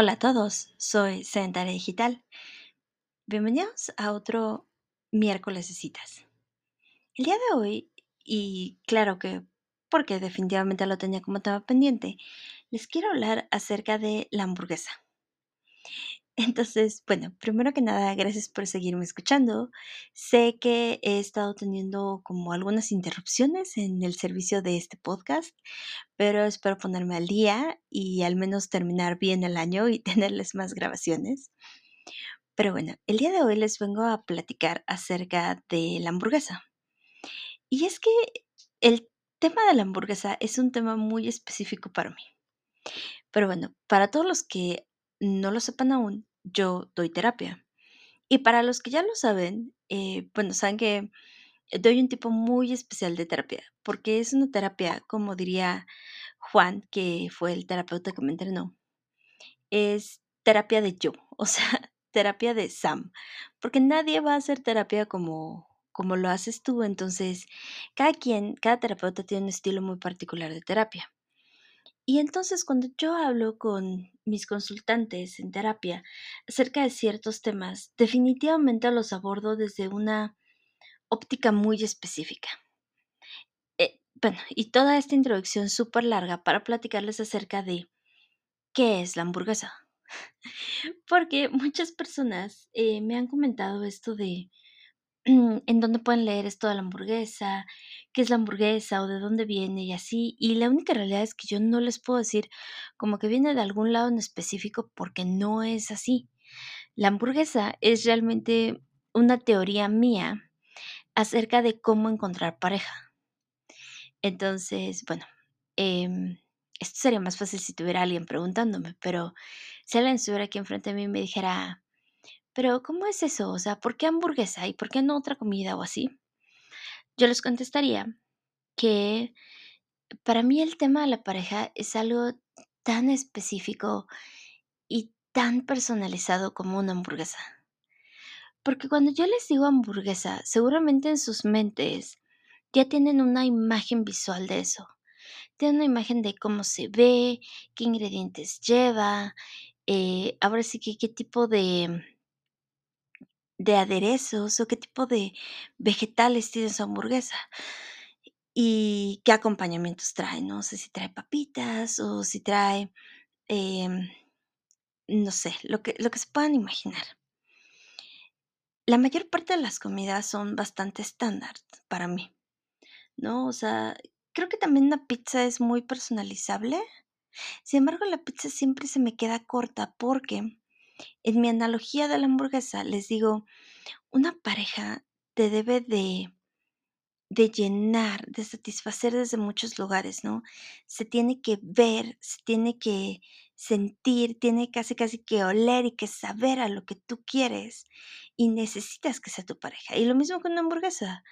Hola a todos, soy Sedentaria Digital. Bienvenidos a otro miércoles de citas. El día de hoy, y claro que porque definitivamente lo tenía como tema pendiente, les quiero hablar acerca de la hamburguesa. Entonces, bueno, primero que nada, gracias por seguirme escuchando. Sé que he estado teniendo como algunas interrupciones en el servicio de este podcast, pero espero ponerme al día y al menos terminar bien el año y tenerles más grabaciones. Pero bueno, el día de hoy les vengo a platicar acerca de la hamburguesa. Y es que el tema de la hamburguesa es un tema muy específico para mí. Pero bueno, para todos los que no lo sepan aún, yo doy terapia. Y para los que ya lo saben, eh, bueno, saben que doy un tipo muy especial de terapia, porque es una terapia, como diría Juan, que fue el terapeuta que me entrenó, es terapia de yo, o sea, terapia de Sam, porque nadie va a hacer terapia como, como lo haces tú, entonces cada quien, cada terapeuta tiene un estilo muy particular de terapia. Y entonces cuando yo hablo con mis consultantes en terapia acerca de ciertos temas, definitivamente los abordo desde una óptica muy específica. Eh, bueno, y toda esta introducción súper larga para platicarles acerca de qué es la hamburguesa. Porque muchas personas eh, me han comentado esto de en dónde pueden leer esto de la hamburguesa, qué es la hamburguesa o de dónde viene y así. Y la única realidad es que yo no les puedo decir como que viene de algún lado en específico porque no es así. La hamburguesa es realmente una teoría mía acerca de cómo encontrar pareja. Entonces, bueno, em, esto sería más fácil si tuviera alguien preguntándome, pero si alguien estuviera aquí enfrente de mí y me dijera, pero ¿cómo es eso? O sea, ¿por qué hamburguesa y por qué no otra comida o así? Yo les contestaría que para mí el tema de la pareja es algo tan específico y tan personalizado como una hamburguesa. Porque cuando yo les digo hamburguesa, seguramente en sus mentes ya tienen una imagen visual de eso. Tienen una imagen de cómo se ve, qué ingredientes lleva, eh, ahora sí que qué tipo de de aderezos o qué tipo de vegetales tiene su hamburguesa. Y qué acompañamientos trae, no sé si trae papitas o si trae, em, no sé, lo que, lo que se puedan imaginar. La mayor parte de las comidas son bastante estándar para mí, ¿no? O sea, creo que también la pizza es muy personalizable. Sin embargo, la pizza siempre se me queda corta porque en mi analogía de la hamburguesa les digo, una pareja te debe de, de llenar, de satisfacer desde muchos lugares, ¿no? Se tiene que ver, se tiene que sentir, tiene casi casi que oler y que saber a lo que tú quieres y necesitas que sea tu pareja. Y lo mismo con una hamburguesa.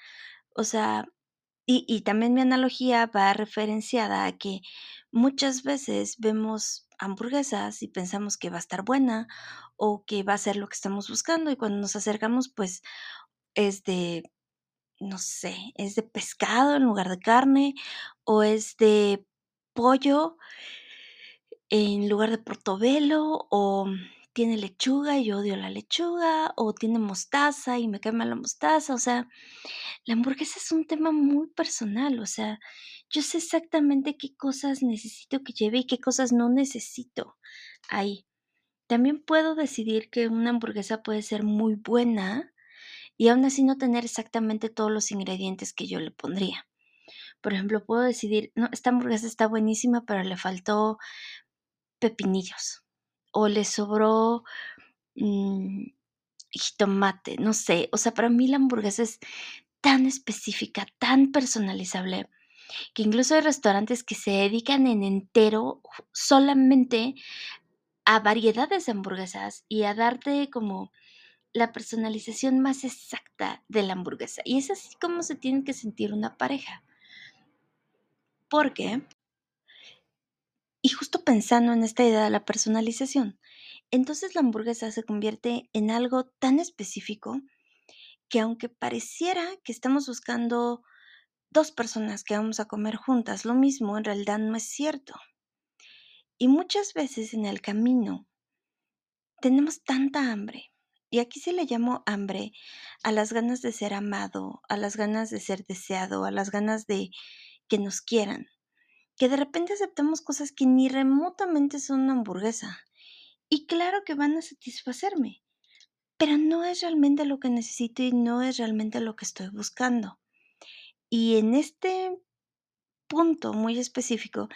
O sea, y, y también mi analogía va referenciada a que muchas veces vemos hamburguesas y pensamos que va a estar buena o que va a ser lo que estamos buscando y cuando nos acercamos pues es de, no sé, es de pescado en lugar de carne o es de pollo en lugar de portobelo o tiene lechuga y yo odio la lechuga o tiene mostaza y me quema la mostaza, o sea, la hamburguesa es un tema muy personal, o sea, yo sé exactamente qué cosas necesito que lleve y qué cosas no necesito ahí. También puedo decidir que una hamburguesa puede ser muy buena y aún así no tener exactamente todos los ingredientes que yo le pondría. Por ejemplo, puedo decidir, no, esta hamburguesa está buenísima, pero le faltó pepinillos o le sobró mm, jitomate, no sé. O sea, para mí la hamburguesa es tan específica, tan personalizable, que incluso hay restaurantes que se dedican en entero solamente a variedades de hamburguesas y a darte como la personalización más exacta de la hamburguesa. Y es así como se tiene que sentir una pareja. Porque, y justo pensando en esta idea de la personalización, entonces la hamburguesa se convierte en algo tan específico que aunque pareciera que estamos buscando dos personas que vamos a comer juntas lo mismo, en realidad no es cierto. Y muchas veces en el camino tenemos tanta hambre. Y aquí se le llamo hambre a las ganas de ser amado, a las ganas de ser deseado, a las ganas de que nos quieran, que de repente aceptamos cosas que ni remotamente son una hamburguesa. Y claro que van a satisfacerme, pero no es realmente lo que necesito y no es realmente lo que estoy buscando. Y en este punto muy específico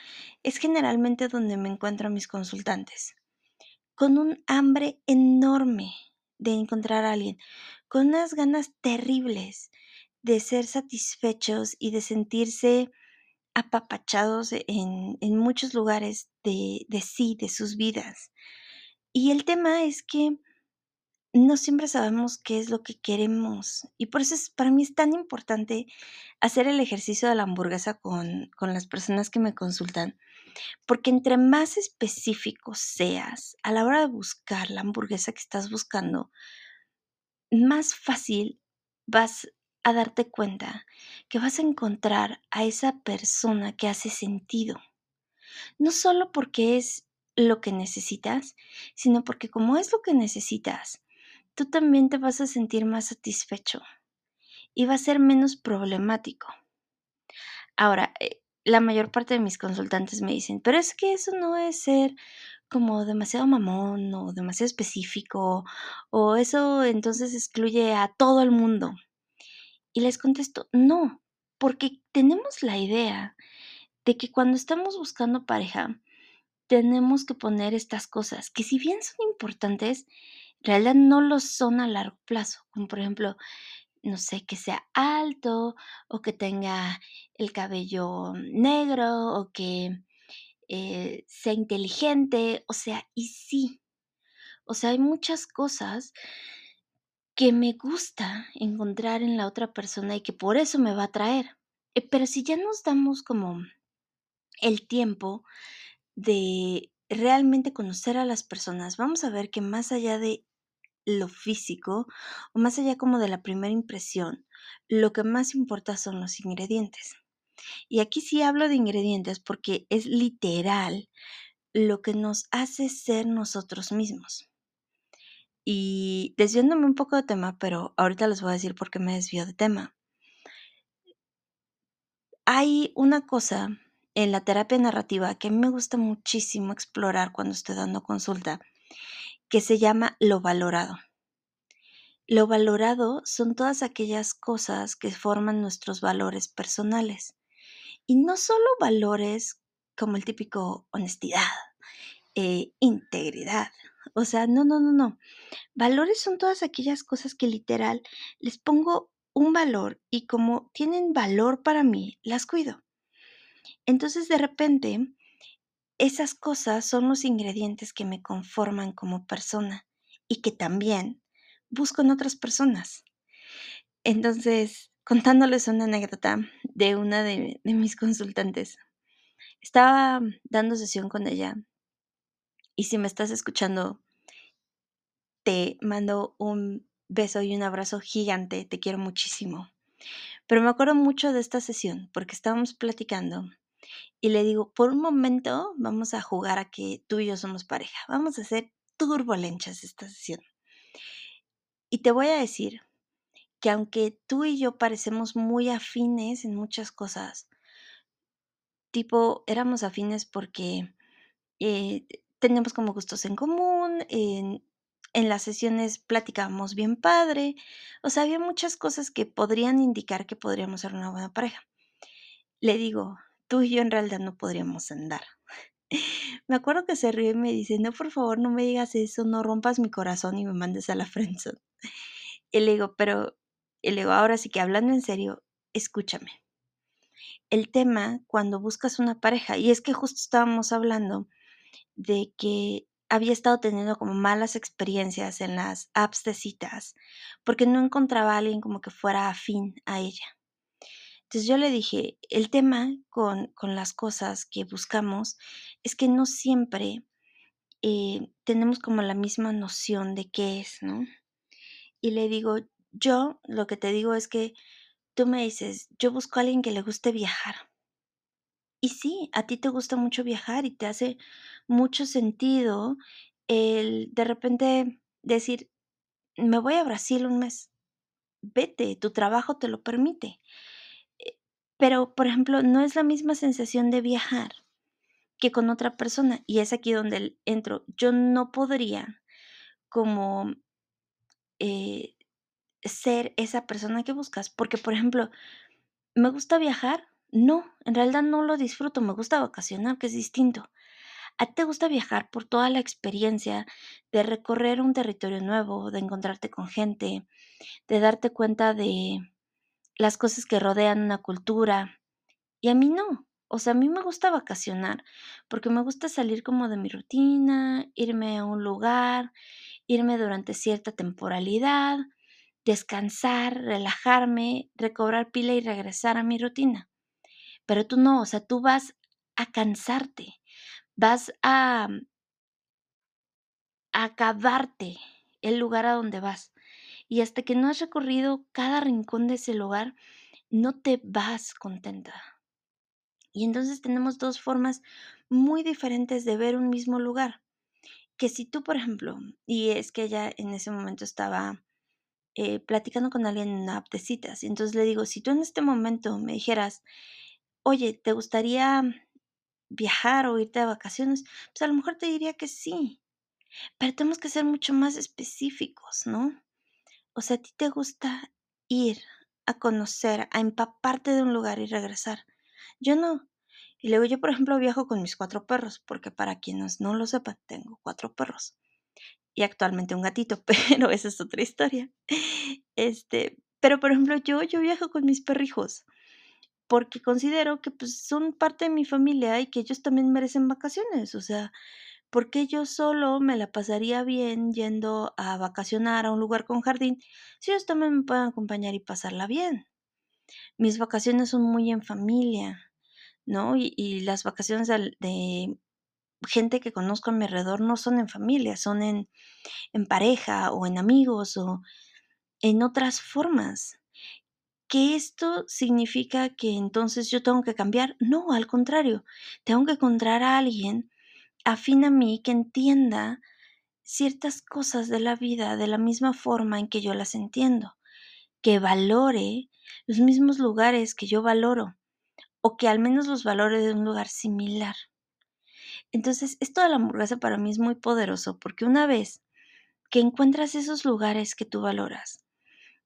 es generalmente donde me encuentro a mis consultantes, con un hambre enorme de encontrar a alguien, con unas ganas terribles de ser satisfechos y de sentirse apapachados en, en muchos lugares de, de sí, de sus vidas. Y el tema es que no siempre sabemos qué es lo que queremos. Y por eso es, para mí es tan importante hacer el ejercicio de la hamburguesa con, con las personas que me consultan. Porque entre más específico seas a la hora de buscar la hamburguesa que estás buscando, más fácil vas a darte cuenta que vas a encontrar a esa persona que hace sentido. No solo porque es lo que necesitas, sino porque como es lo que necesitas, tú también te vas a sentir más satisfecho y va a ser menos problemático. Ahora, eh, la mayor parte de mis consultantes me dicen, pero es que eso no es ser como demasiado mamón o demasiado específico o eso entonces excluye a todo el mundo. Y les contesto, no, porque tenemos la idea de que cuando estamos buscando pareja, tenemos que poner estas cosas, que si bien son importantes, realidad no lo son a largo plazo, como por ejemplo, no sé, que sea alto o que tenga el cabello negro o que eh, sea inteligente, o sea, y sí, o sea, hay muchas cosas que me gusta encontrar en la otra persona y que por eso me va a atraer. Eh, pero si ya nos damos como el tiempo de realmente conocer a las personas, vamos a ver que más allá de lo físico o más allá como de la primera impresión, lo que más importa son los ingredientes. Y aquí sí hablo de ingredientes porque es literal lo que nos hace ser nosotros mismos. Y desviándome un poco de tema, pero ahorita les voy a decir por qué me desvío de tema. Hay una cosa en la terapia narrativa que a mí me gusta muchísimo explorar cuando estoy dando consulta, que se llama lo valorado. Lo valorado son todas aquellas cosas que forman nuestros valores personales. Y no solo valores como el típico honestidad, eh, integridad. O sea, no, no, no, no. Valores son todas aquellas cosas que literal les pongo un valor y como tienen valor para mí, las cuido. Entonces de repente, esas cosas son los ingredientes que me conforman como persona y que también busco en otras personas. Entonces, contándoles una anécdota de una de, mis consultantes, estaba dando sesión con ella y si me estás escuchando, te mando un beso y un abrazo gigante, te quiero muchísimo. Pero me acuerdo mucho de esta sesión porque estábamos platicando y le digo, por un momento vamos a jugar a que tú y yo somos pareja, vamos a hacer turbulencias esta sesión. Y te voy a decir que aunque tú y yo parecemos muy afines en muchas cosas, tipo, éramos afines porque eh, teníamos como gustos en común, en, en las sesiones platicábamos bien padre, o sea, había muchas cosas que podrían indicar que podríamos ser una buena pareja. Le digo, tú y yo en realidad no podríamos andar. me acuerdo que se ríe y me dice, no, por favor, no me digas eso, no rompas mi corazón y me mandes a la friendzone. Y le digo, pero, y le digo, ahora sí que hablando en serio, escúchame. El tema cuando buscas una pareja, y es que justo estábamos hablando de que había estado teniendo como malas experiencias en las apps de citas porque no encontraba a alguien como que fuera afín a ella. Entonces yo le dije, el tema con, con las cosas que buscamos es que no siempre eh, tenemos como la misma noción de qué es, ¿no? Y le digo, yo lo que te digo es que tú me dices, yo busco a alguien que le guste viajar. Y sí, a ti te gusta mucho viajar y te hace mucho sentido el de repente decir: "Me voy a Brasil un mes". Vete, tu trabajo te lo permite. Pero, por ejemplo, no es la misma sensación de viajar que con otra persona, y es aquí donde entro. Yo no podría como, eh, ser esa persona que buscas, porque, por ejemplo, ¿me gusta viajar? No, en realidad no lo disfruto, me gusta vacacionar, que es distinto. ¿A ti te gusta viajar por toda la experiencia de recorrer un territorio nuevo, de encontrarte con gente, de darte cuenta de las cosas que rodean una cultura? Y a mí no. O sea, a mí me gusta vacacionar, porque me gusta salir como de mi rutina, irme a un lugar, irme durante cierta temporalidad, descansar, relajarme, recobrar pila y regresar a mi rutina. Pero tú no, o sea, tú vas a cansarte, vas a a acabarte el lugar a donde vas. Y hasta que no has recorrido cada rincón de ese lugar, no te vas contenta. Y entonces tenemos 2 formas muy diferentes de ver un mismo lugar. Que si tú, por ejemplo, y es que ella en ese momento estaba, eh, platicando con alguien en una de citas, y entonces le digo: "Si tú en este momento me dijeras, oye, ¿te gustaría viajar o irte de vacaciones?". Pues a lo mejor te diría que sí, pero tenemos que ser mucho más específicos, ¿no? O sea, ¿a ti te gusta ir a conocer, a empaparte de un lugar y regresar? Yo no. Y luego yo, por ejemplo, viajo con mis 4 perros, porque para quienes no lo sepan, tengo 4 perros y actualmente un gatito, pero esa es otra historia. Este, pero, por ejemplo, yo yo viajo con mis perrijos, porque considero que, pues, son parte de mi familia y que ellos también merecen vacaciones. O sea, ¿por qué yo solo me la pasaría bien yendo a vacacionar a un lugar con jardín, si ellos también me pueden acompañar y pasarla bien? Mis vacaciones son muy en familia, ¿no? Y las vacaciones de gente que conozco a mi alrededor no son en familia, son en en pareja, o en amigos, o en otras formas. ¿Que esto significa que entonces yo tengo que cambiar? No, al contrario, tengo que encontrar a alguien afín a mí que entienda ciertas cosas de la vida de la misma forma en que yo las entiendo, que valore los mismos lugares que yo valoro, o que al menos los valore de un lugar similar. Entonces, esto de la hamburguesa para mí es muy poderoso, porque una vez que encuentras esos lugares que tú valoras,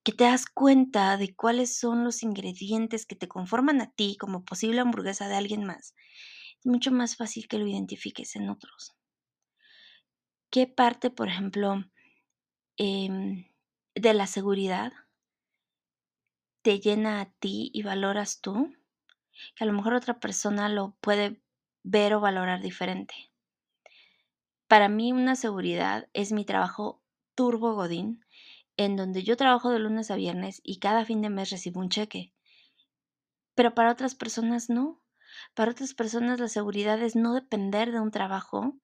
que te das cuenta de cuáles son los ingredientes que te conforman a ti como posible hamburguesa de alguien más, mucho más fácil que lo identifiques en otros. ¿Qué parte, por ejemplo, em, de la seguridad te llena a ti y valoras tú? Que a lo mejor otra persona lo puede ver o valorar diferente. Para mí, una seguridad es mi trabajo turbo godín, en donde yo trabajo de lunes a viernes y cada fin de mes recibo un cheque. Pero para otras personas no. Para otras personas la seguridad es no depender de un trabajo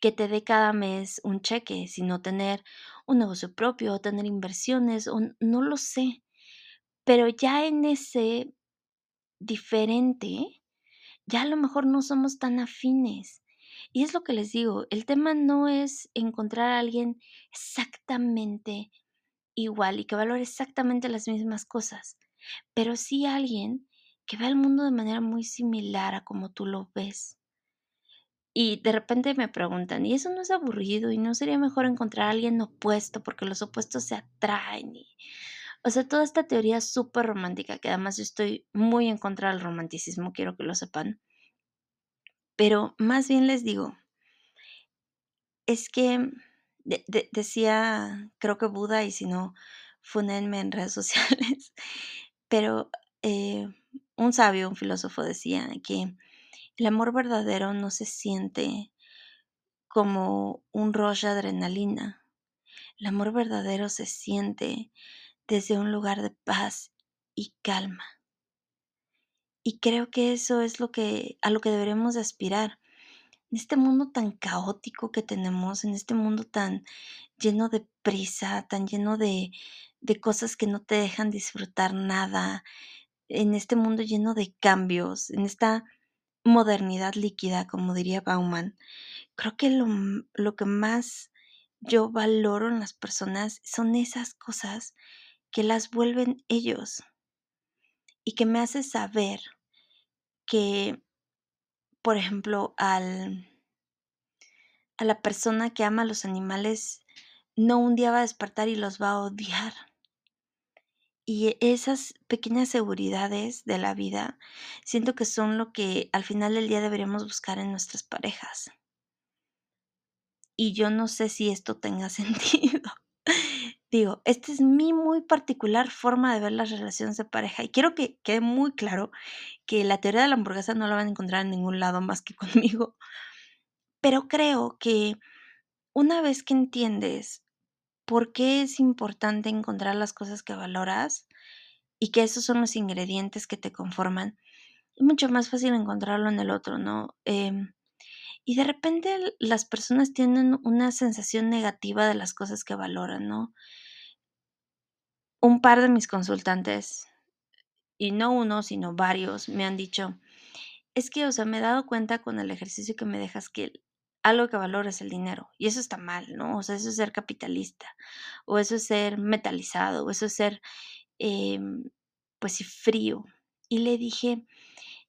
que te dé cada mes un cheque, sino tener un negocio propio, o tener inversiones, o no lo sé. Pero ya en ese diferente, ya a lo mejor no somos tan afines. Y es lo que les digo, el tema no es encontrar a alguien exactamente igual y que valore exactamente las mismas cosas, pero sí alguien que vea el mundo de manera muy similar a como tú lo ves. Y de repente me preguntan: "¿Y eso no es aburrido? ¿Y no sería mejor encontrar a alguien opuesto? Porque los opuestos se atraen", y, o sea, toda esta teoría superromántica, que además yo estoy muy en contra del romanticismo, quiero que lo sepan. Pero más bien les digo es que de de decía, creo que Buda, y si no, fúnenme en redes sociales, pero, eh, un sabio, un filósofo decía que el amor verdadero no se siente como un rush de adrenalina. El amor verdadero se siente desde un lugar de paz y calma. Y creo que eso es lo que a lo que deberemos de aspirar. En este mundo tan caótico que tenemos, en este mundo tan lleno de prisa, tan lleno de de cosas que no te dejan disfrutar nada, en este mundo lleno de cambios, en esta modernidad líquida, como diría Bauman, creo que lo, lo que más yo valoro en las personas son esas cosas que las vuelven ellos y que me hace saber que, por ejemplo, al, a la persona que ama a los animales, no un día va a despertar y los va a odiar. Y esas pequeñas seguridades de la vida siento que son lo que al final del día deberíamos buscar en nuestras parejas. Y yo no sé si esto tenga sentido. Digo, esta es mi muy particular forma de ver las relaciones de pareja y quiero que quede muy claro que la teoría de la hamburguesa no la van a encontrar en ningún lado más que conmigo. Pero creo que una vez que entiendes por qué es importante encontrar las cosas que valoras y que esos son los ingredientes que te conforman, es mucho más fácil encontrarlo en el otro, ¿no? Em, y de repente las personas tienen una sensación negativa de las cosas que valoran, ¿no? Un par de mis consultantes, y no uno, sino varios, me han dicho, es que, o sea, me he dado cuenta con el ejercicio que me dejas que algo que valoro es el dinero. Y eso está mal, ¿no? O sea, eso es ser capitalista, o eso es ser metalizado, o eso es ser, em, pues sí, frío. Y le dije,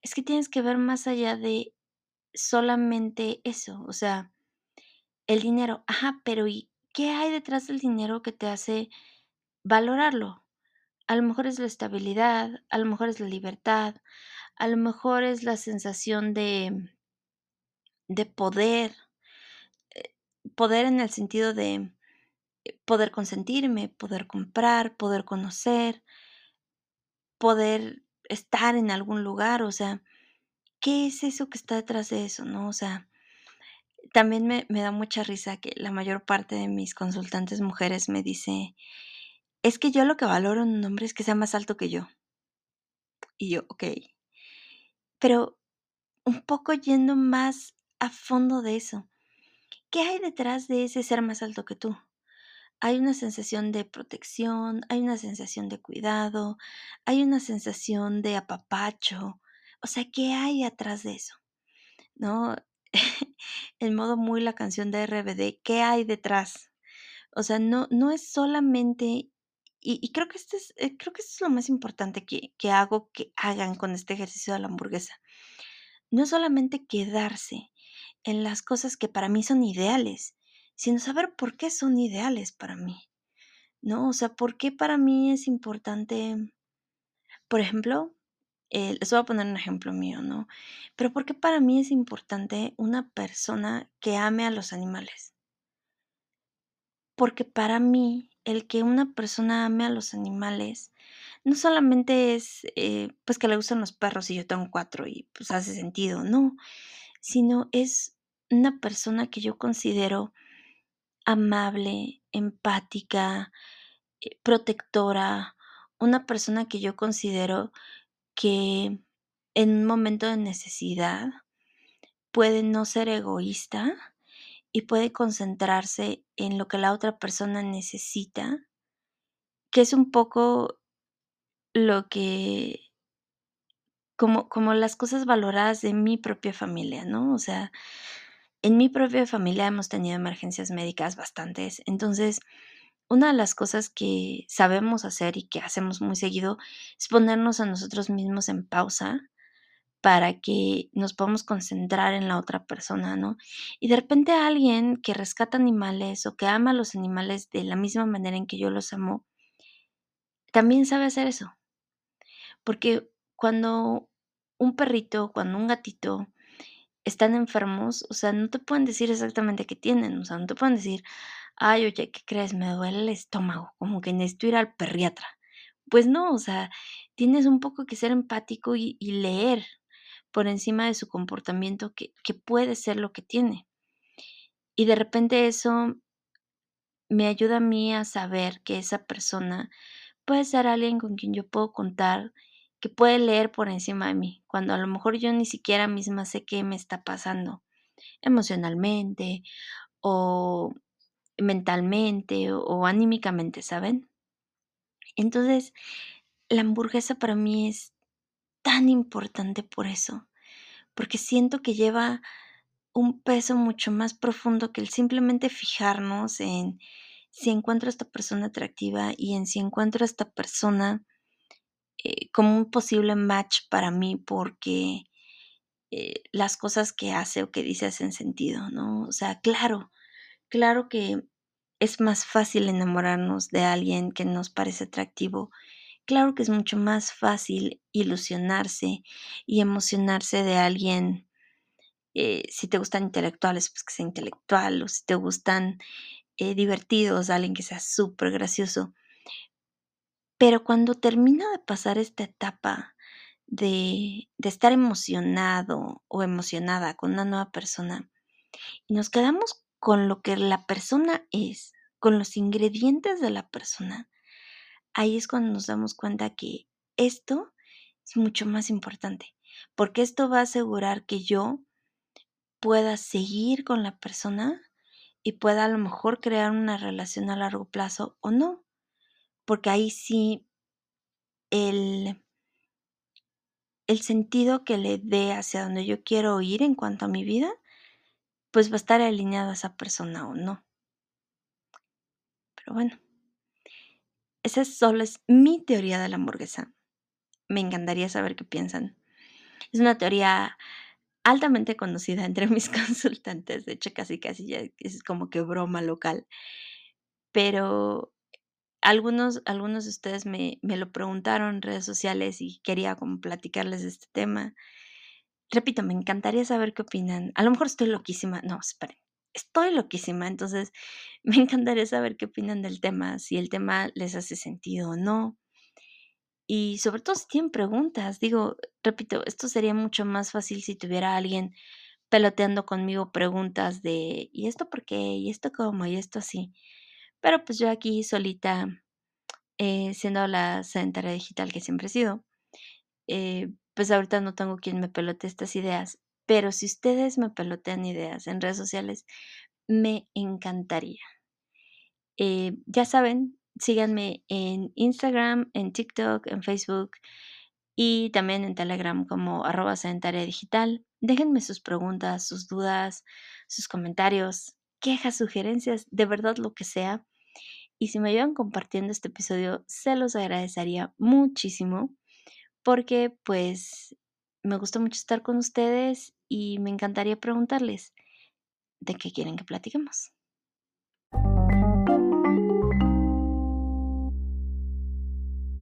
es que tienes que ver más allá de solamente eso, o sea, el dinero, ajá, pero ¿y qué hay detrás del dinero que te hace valorarlo? A lo mejor es la estabilidad, a lo mejor es la libertad, a lo mejor es la sensación de, de poder, eh, poder en el sentido de poder consentirme, poder comprar, poder conocer, poder estar en algún lugar, o sea, ¿qué es eso que está detrás de eso, no? O sea, también me, me da mucha risa que la mayor parte de mis consultantes mujeres me dice, es que yo lo que valoro en un hombre es que sea más alto que yo. Y yo, ok. Pero un poco yendo más a fondo de eso. ¿Qué hay detrás de ese ser más alto que tú? Hay una sensación de protección, hay una sensación de cuidado, hay una sensación de apapacho. O sea, ¿qué hay atrás de eso? ¿No? en modo muy la canción de RBD, ¿qué hay detrás? O sea, no, no es solamente, y, creo que este es, eh, creo que esto es lo más importante que, que hago que hagan con este ejercicio de la hamburguesa. No solamente quedarse en las cosas que para mí son ideales, sino saber por qué son ideales para mí. ¿No? O sea, ¿por qué para mí es importante, por ejemplo, eh, les voy a poner un ejemplo mío, ¿no? Pero ¿por qué para mí es importante una persona que ame a los animales? Porque para mí el que una persona ame a los animales no solamente es eh, pues que le gustan los perros y yo tengo cuatro y pues hace sentido, no, sino es una persona que yo considero amable, empática, eh, protectora, una persona que yo considero que en un momento de necesidad puede no ser egoísta y puede concentrarse en lo que la otra persona necesita, que es un poco lo que, como, como las cosas valoradas de mi propia familia, ¿no? O sea, en mi propia familia hemos tenido emergencias médicas bastantes, entonces una de las cosas que sabemos hacer y que hacemos muy seguido es ponernos a nosotros mismos en pausa para que nos podamos concentrar en la otra persona, ¿no? Y de repente alguien que rescata animales o que ama a los animales de la misma manera en que yo los amo, también sabe hacer eso. Porque cuando un perrito, cuando un gatito están enfermos, o sea, no te pueden decir exactamente qué tienen, o sea, no te pueden decir, ay, oye, ¿qué crees? Me duele el estómago, como que necesito ir al perriatra. Pues no, o sea, tienes un poco que ser empático y, leer por encima de su comportamiento que, que puede ser lo que tiene. Y de repente eso me ayuda a mí a saber que esa persona puede ser alguien con quien yo puedo contar, que puede leer por encima de mí, cuando a lo mejor yo ni siquiera misma sé qué me está pasando emocionalmente o mentalmente o, anímicamente, ¿saben? Entonces, la hamburguesa para mí es tan importante por eso, porque siento que lleva un peso mucho más profundo que el simplemente fijarnos en si encuentro a esta persona atractiva y en si encuentro a esta persona eh, como un posible match para mí porque eh, las cosas que hace o que dice hacen sentido, ¿no? O sea, claro, claro que es más fácil enamorarnos de alguien que nos parece atractivo. Claro que es mucho más fácil ilusionarse y emocionarse de alguien. eh, si te gustan intelectuales, pues que sea intelectual, o si te gustan divertidos, alguien que sea súper gracioso. Pero cuando termina de pasar esta etapa de, estar emocionado o emocionada con una nueva persona y nos quedamos con lo que la persona es, con los ingredientes de la persona, ahí es cuando nos damos cuenta que esto es mucho más importante, porque esto va a asegurar que yo pueda seguir con la persona y pueda a lo mejor crear una relación a largo plazo o no, porque ahí sí el, el sentido que le dé hacia donde yo quiero ir en cuanto a mi vida, pues va a estar alineado a esa persona o no. Pero bueno, esa solo es mi teoría de la hamburguesa. Me encantaría saber qué piensan. Es una teoría altamente conocida entre mis consultantes, de hecho casi casi ya es como que broma local, pero algunos, algunos de ustedes me, me lo preguntaron en redes sociales y quería como platicarles de este tema. Repito, me encantaría saber qué opinan. A lo mejor estoy loquísima. No, esperen. Estoy loquísima. Entonces, me encantaría saber qué opinan del tema, si el tema les hace sentido o no. Y sobre todo si tienen preguntas. Digo, repito, esto sería mucho más fácil si tuviera alguien peloteando conmigo preguntas de ¿y esto por qué? ¿y esto cómo? ¿y esto así? Pero pues yo aquí solita, eh, siendo la sedentaria digital que siempre he sido, eh, pues ahorita no tengo quien me pelote estas ideas. Pero si ustedes me pelotean ideas en redes sociales, me encantaría. Eh, ya saben, síganme en Instagram, en TikTok, en Facebook y también en Telegram como arroba sedentaria digital. Déjenme sus preguntas, sus dudas, sus comentarios, quejas, sugerencias, de verdad lo que sea. Y si me ayudan compartiendo este episodio, se los agradecería muchísimo porque pues me gusta mucho estar con ustedes y me encantaría preguntarles de qué quieren que platiquemos.